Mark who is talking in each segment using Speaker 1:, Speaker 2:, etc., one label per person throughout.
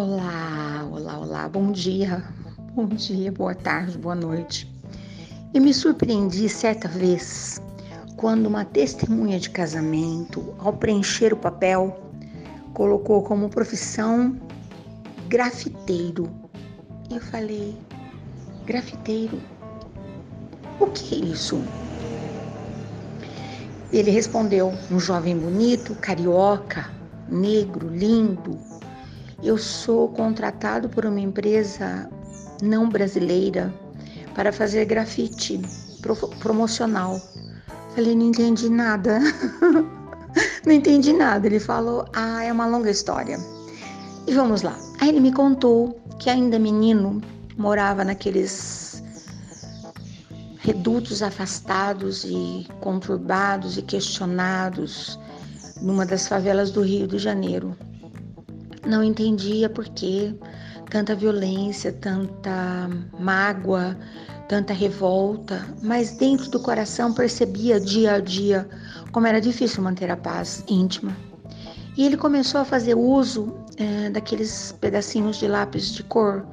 Speaker 1: Olá, olá, olá, bom dia, bom dia, boa tarde, boa noite. E me surpreendi certa vez quando uma testemunha de casamento, ao preencher o papel, colocou como profissão grafiteiro. Eu falei: grafiteiro? O que é isso? Ele respondeu: um jovem bonito, carioca, negro, lindo, eu sou contratado por uma empresa não brasileira para fazer grafite promocional. Falei, não entendi nada. não entendi nada. Ele falou, ah, é uma longa história. E vamos lá. Aí ele me contou que ainda menino morava naqueles redutos afastados e conturbados e questionados numa das favelas do Rio de Janeiro não entendia por que tanta violência, tanta mágoa, tanta revolta, mas dentro do coração percebia dia a dia como era difícil manter a paz íntima. E ele começou a fazer uso é, daqueles pedacinhos de lápis de cor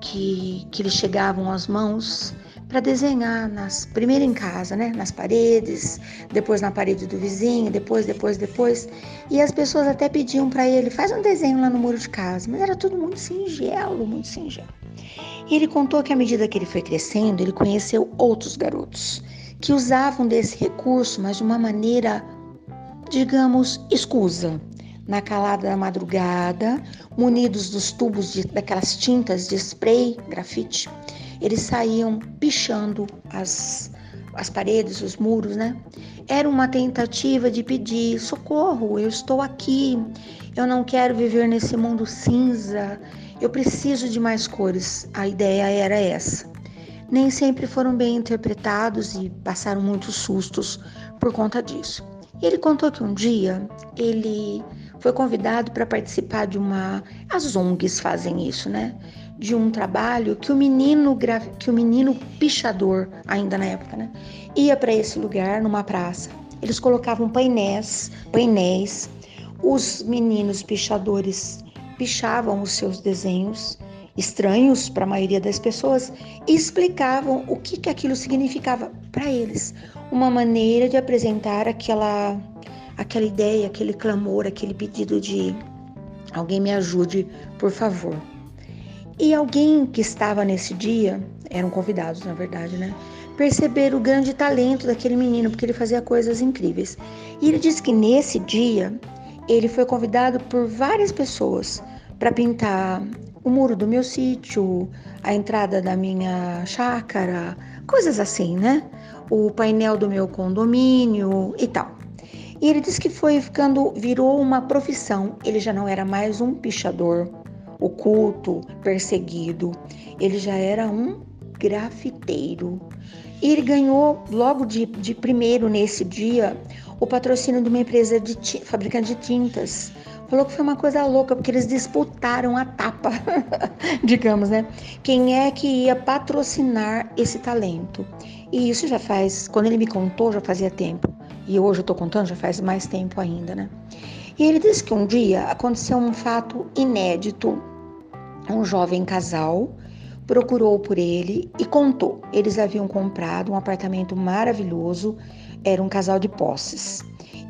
Speaker 1: que, que lhe chegavam às mãos para desenhar nas primeiro em casa, né, nas paredes, depois na parede do vizinho, depois, depois, depois. E as pessoas até pediam para ele, faz um desenho lá no muro de casa, mas era tudo muito singelo, muito singelo. E ele contou que à medida que ele foi crescendo, ele conheceu outros garotos que usavam desse recurso, mas de uma maneira, digamos, escusa. Na calada da madrugada, munidos dos tubos de, daquelas tintas de spray, grafite, eles saíam pichando as, as paredes, os muros, né? Era uma tentativa de pedir socorro, eu estou aqui, eu não quero viver nesse mundo cinza, eu preciso de mais cores. A ideia era essa. Nem sempre foram bem interpretados e passaram muitos sustos por conta disso. Ele contou que um dia ele foi convidado para participar de uma. As ONGs fazem isso, né? De um trabalho que o menino que o menino pichador ainda na época, né, ia para esse lugar numa praça. Eles colocavam painéis, painéis. Os meninos pichadores pichavam os seus desenhos estranhos para a maioria das pessoas e explicavam o que, que aquilo significava para eles. Uma maneira de apresentar aquela, aquela ideia, aquele clamor, aquele pedido de alguém me ajude, por favor. E alguém que estava nesse dia, eram convidados na verdade, né? Perceberam o grande talento daquele menino, porque ele fazia coisas incríveis. E ele disse que nesse dia ele foi convidado por várias pessoas para pintar o muro do meu sítio, a entrada da minha chácara, coisas assim, né? O painel do meu condomínio e tal. E ele disse que foi ficando, virou uma profissão. Ele já não era mais um pichador oculto, perseguido. Ele já era um grafiteiro. E ele ganhou logo de, de primeiro nesse dia o patrocínio de uma empresa de fabricante de tintas. Falou que foi uma coisa louca, porque eles disputaram a tapa, digamos, né? Quem é que ia patrocinar esse talento? E isso já faz, quando ele me contou, já fazia tempo. E hoje eu tô contando, já faz mais tempo ainda, né? E ele disse que um dia aconteceu um fato inédito um jovem casal procurou por ele e contou. Eles haviam comprado um apartamento maravilhoso, era um casal de posses.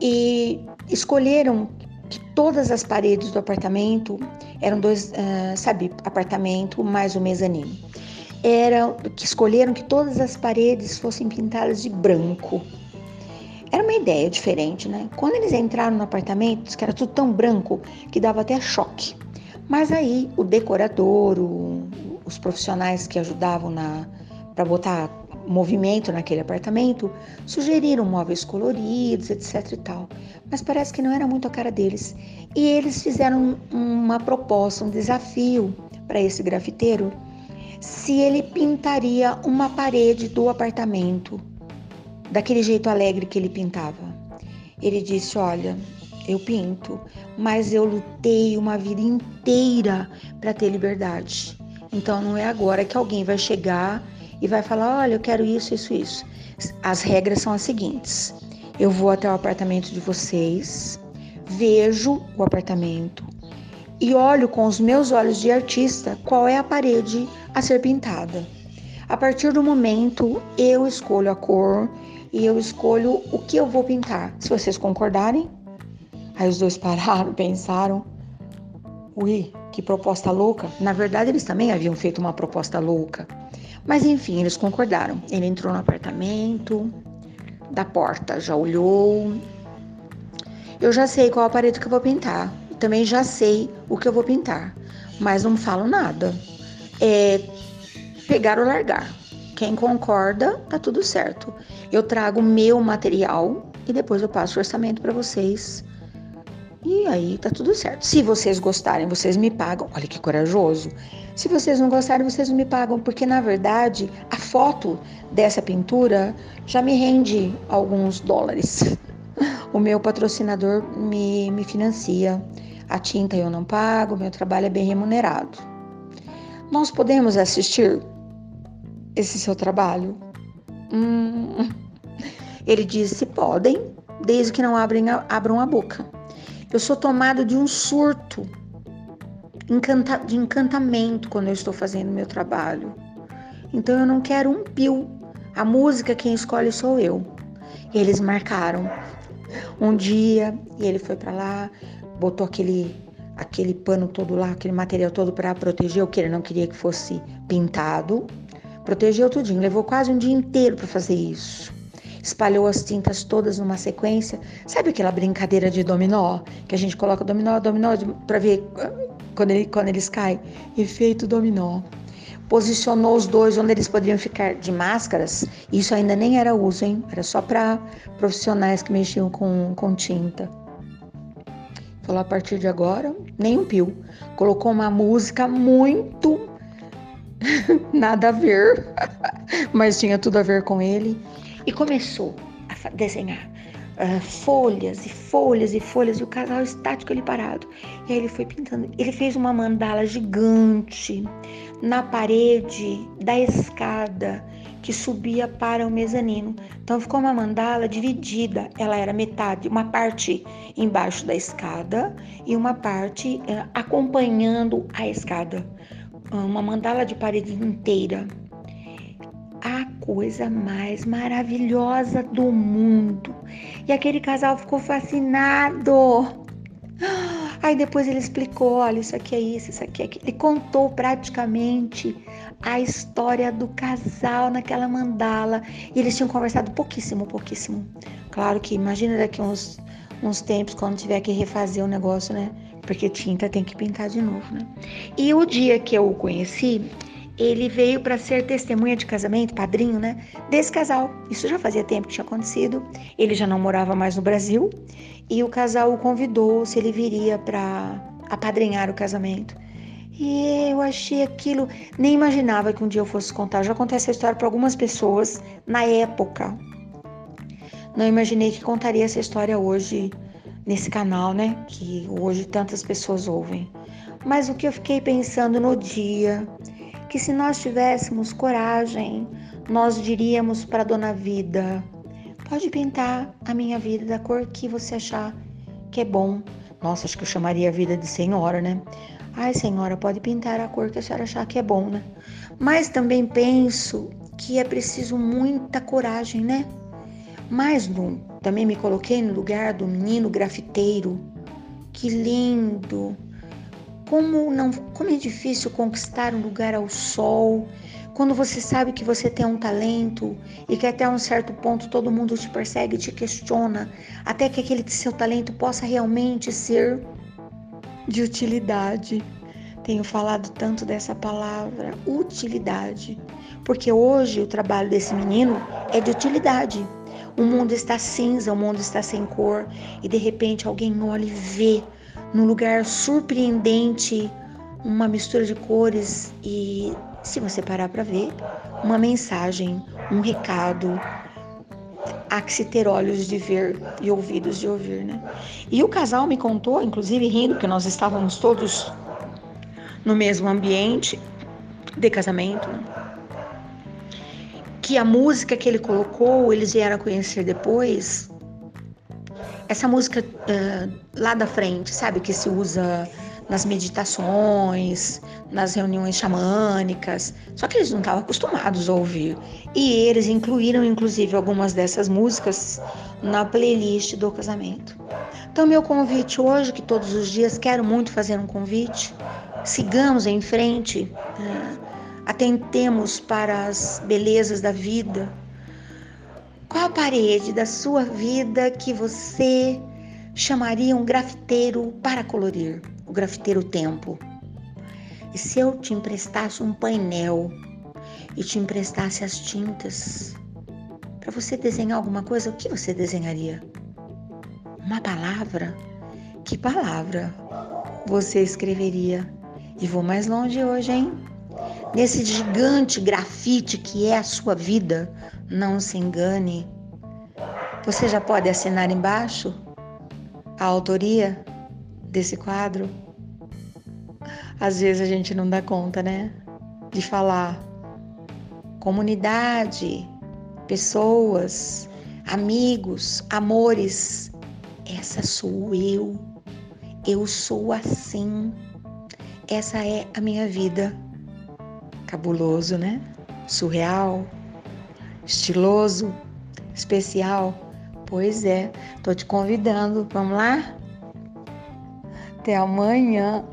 Speaker 1: E escolheram que todas as paredes do apartamento eram dois, uh, sabe, apartamento mais o mezanino. Era que escolheram que todas as paredes fossem pintadas de branco. Era uma ideia diferente, né? Quando eles entraram no apartamento, que era tudo tão branco que dava até choque. Mas aí o decorador, o, os profissionais que ajudavam para botar movimento naquele apartamento sugeriram móveis coloridos, etc e tal. Mas parece que não era muito a cara deles. E eles fizeram uma proposta, um desafio para esse grafiteiro, se ele pintaria uma parede do apartamento daquele jeito alegre que ele pintava. Ele disse: "Olha, eu pinto, mas eu lutei uma vida inteira para ter liberdade. Então não é agora que alguém vai chegar e vai falar: olha, eu quero isso, isso, isso. As regras são as seguintes: eu vou até o apartamento de vocês, vejo o apartamento, e olho com os meus olhos de artista qual é a parede a ser pintada. A partir do momento, eu escolho a cor e eu escolho o que eu vou pintar. Se vocês concordarem, aí os dois pararam, pensaram. Ui, que proposta louca. Na verdade, eles também haviam feito uma proposta louca. Mas enfim, eles concordaram. Ele entrou no apartamento, da porta, já olhou. Eu já sei qual a parede que eu vou pintar. Também já sei o que eu vou pintar, mas não falo nada. É pegar ou largar. Quem concorda, tá tudo certo. Eu trago meu material e depois eu passo o orçamento para vocês. E aí tá tudo certo. Se vocês gostarem, vocês me pagam. Olha que corajoso. Se vocês não gostarem, vocês não me pagam, porque na verdade a foto dessa pintura já me rende alguns dólares. O meu patrocinador me, me financia. A tinta eu não pago, meu trabalho é bem remunerado. Nós podemos assistir esse seu trabalho? Hum. Ele disse: podem, desde que não abrem, abram a boca. Eu sou tomado de um surto encanta, de encantamento quando eu estou fazendo meu trabalho. Então eu não quero um pio. A música quem escolhe sou eu. Eles marcaram um dia e ele foi para lá, botou aquele aquele pano todo lá, aquele material todo para proteger o que ele não queria que fosse pintado. Protegeu tudinho, levou quase um dia inteiro para fazer isso. Espalhou as tintas todas numa sequência. Sabe aquela brincadeira de dominó? Que a gente coloca dominó, dominó para ver quando, ele, quando eles caem? Efeito dominó. Posicionou os dois onde eles poderiam ficar de máscaras. Isso ainda nem era uso, hein? Era só para profissionais que mexiam com, com tinta. Falou a partir de agora, nem um pio. Colocou uma música muito nada a ver, mas tinha tudo a ver com ele. E começou a desenhar uh, folhas e folhas e folhas, e o casal estático ali parado. E aí ele foi pintando. Ele fez uma mandala gigante na parede da escada que subia para o mezanino. Então ficou uma mandala dividida. Ela era metade, uma parte embaixo da escada e uma parte uh, acompanhando a escada. Uma mandala de parede inteira. A coisa mais maravilhosa do mundo. E aquele casal ficou fascinado. Aí depois ele explicou, olha, isso aqui é isso, isso aqui é aquilo. Ele contou praticamente a história do casal naquela mandala. E eles tinham conversado pouquíssimo, pouquíssimo. Claro que imagina daqui uns, uns tempos, quando tiver que refazer o negócio, né? Porque tinta tem que pintar de novo, né? E o dia que eu o conheci, ele veio para ser testemunha de casamento, padrinho, né? Desse casal. Isso já fazia tempo que tinha acontecido. Ele já não morava mais no Brasil e o casal o convidou se ele viria para apadrinhar o casamento. E eu achei aquilo, nem imaginava que um dia eu fosse contar. já contei essa história para algumas pessoas na época. Não imaginei que contaria essa história hoje nesse canal, né? Que hoje tantas pessoas ouvem. Mas o que eu fiquei pensando no dia que se nós tivéssemos coragem, nós diríamos para Dona Vida: pode pintar a minha vida da cor que você achar que é bom. Nossa, acho que eu chamaria a vida de senhora, né? Ai, senhora, pode pintar a cor que a senhora achar que é bom, né? Mas também penso que é preciso muita coragem, né? Mas no, também me coloquei no lugar do menino grafiteiro. Que lindo! Como não, como é difícil conquistar um lugar ao sol, quando você sabe que você tem um talento e que até um certo ponto todo mundo te persegue te questiona, até que aquele seu talento possa realmente ser de utilidade. Tenho falado tanto dessa palavra, utilidade, porque hoje o trabalho desse menino é de utilidade. O mundo está cinza, o mundo está sem cor, e de repente alguém olha e vê num lugar surpreendente, uma mistura de cores e, se você parar para ver, uma mensagem, um recado. Há que se ter olhos de ver e ouvidos de ouvir, né? E o casal me contou, inclusive rindo, que nós estávamos todos no mesmo ambiente de casamento, né? que a música que ele colocou, eles vieram a conhecer depois, essa música uh, lá da frente, sabe, que se usa nas meditações, nas reuniões xamânicas, só que eles não estavam acostumados a ouvir. E eles incluíram, inclusive, algumas dessas músicas na playlist do casamento. Então, meu convite hoje, que todos os dias quero muito fazer um convite, sigamos em frente, né? atentemos para as belezas da vida. Qual a parede da sua vida que você chamaria um grafiteiro para colorir? O grafiteiro tempo. E se eu te emprestasse um painel e te emprestasse as tintas para você desenhar alguma coisa, o que você desenharia? Uma palavra? Que palavra você escreveria? E vou mais longe hoje, hein? Nesse gigante grafite que é a sua vida, não se engane. Você já pode assinar embaixo a autoria desse quadro? Às vezes a gente não dá conta, né? De falar. Comunidade, pessoas, amigos, amores. Essa sou eu. Eu sou assim. Essa é a minha vida. Cabuloso, né? Surreal, estiloso, especial. Pois é, tô te convidando. Vamos lá? Até amanhã.